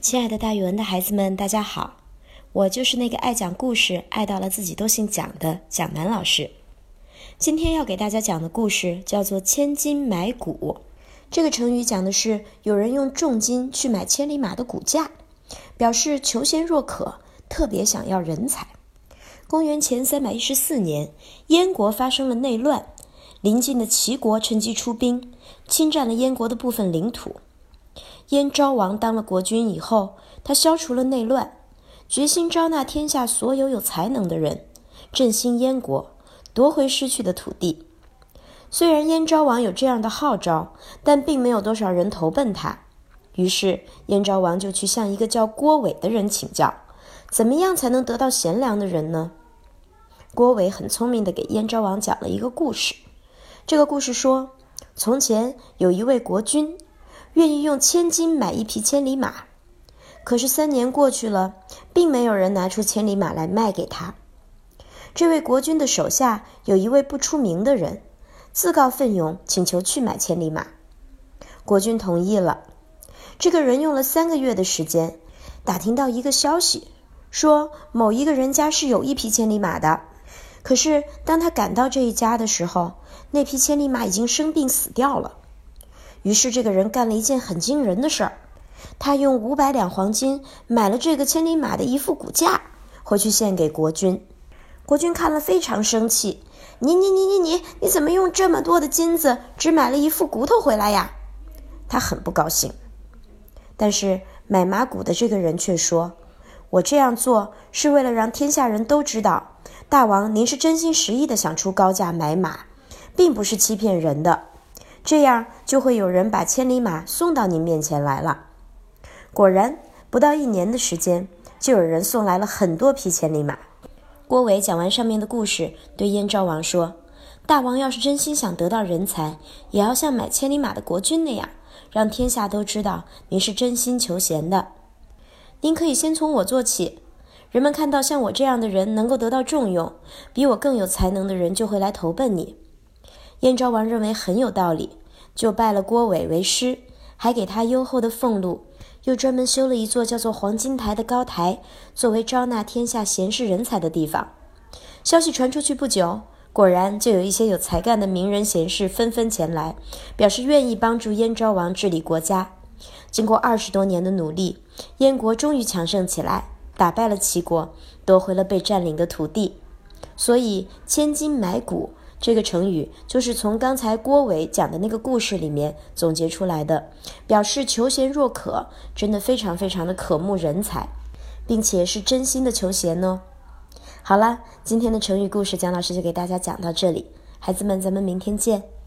亲爱的，大语文的孩子们，大家好！我就是那个爱讲故事、爱到了自己都姓蒋的蒋楠老师。今天要给大家讲的故事叫做“千金买骨”。这个成语讲的是有人用重金去买千里马的骨架，表示求贤若渴，特别想要人才。公元前三百一十四年，燕国发生了内乱，邻近的齐国趁机出兵，侵占了燕国的部分领土。燕昭王当了国君以后，他消除了内乱，决心招纳天下所有有才能的人，振兴燕国，夺回失去的土地。虽然燕昭王有这样的号召，但并没有多少人投奔他。于是燕昭王就去向一个叫郭伟的人请教，怎么样才能得到贤良的人呢？郭伟很聪明地给燕昭王讲了一个故事。这个故事说，从前有一位国君。愿意用千金买一匹千里马，可是三年过去了，并没有人拿出千里马来卖给他。这位国君的手下有一位不出名的人，自告奋勇请求去买千里马。国君同意了。这个人用了三个月的时间，打听到一个消息，说某一个人家是有一匹千里马的。可是当他赶到这一家的时候，那匹千里马已经生病死掉了。于是，这个人干了一件很惊人的事儿，他用五百两黄金买了这个千里马的一副骨架，回去献给国君。国君看了非常生气：“你你你你你，你怎么用这么多的金子，只买了一副骨头回来呀？”他很不高兴。但是买马骨的这个人却说：“我这样做是为了让天下人都知道，大王您是真心实意的想出高价买马，并不是欺骗人的。”这样就会有人把千里马送到您面前来了。果然，不到一年的时间，就有人送来了很多匹千里马。郭伟讲完上面的故事，对燕昭王说：“大王要是真心想得到人才，也要像买千里马的国君那样，让天下都知道您是真心求贤的。您可以先从我做起，人们看到像我这样的人能够得到重用，比我更有才能的人就会来投奔你。”燕昭王认为很有道理，就拜了郭伟为师，还给他优厚的俸禄，又专门修了一座叫做黄金台的高台，作为招纳天下贤士人才的地方。消息传出去不久，果然就有一些有才干的名人贤士纷纷前来，表示愿意帮助燕昭王治理国家。经过二十多年的努力，燕国终于强盛起来，打败了齐国，夺回了被占领的土地。所以，千金买骨。这个成语就是从刚才郭伟讲的那个故事里面总结出来的，表示求贤若渴，真的非常非常的渴慕人才，并且是真心的求贤呢。好了，今天的成语故事，蒋老师就给大家讲到这里，孩子们，咱们明天见。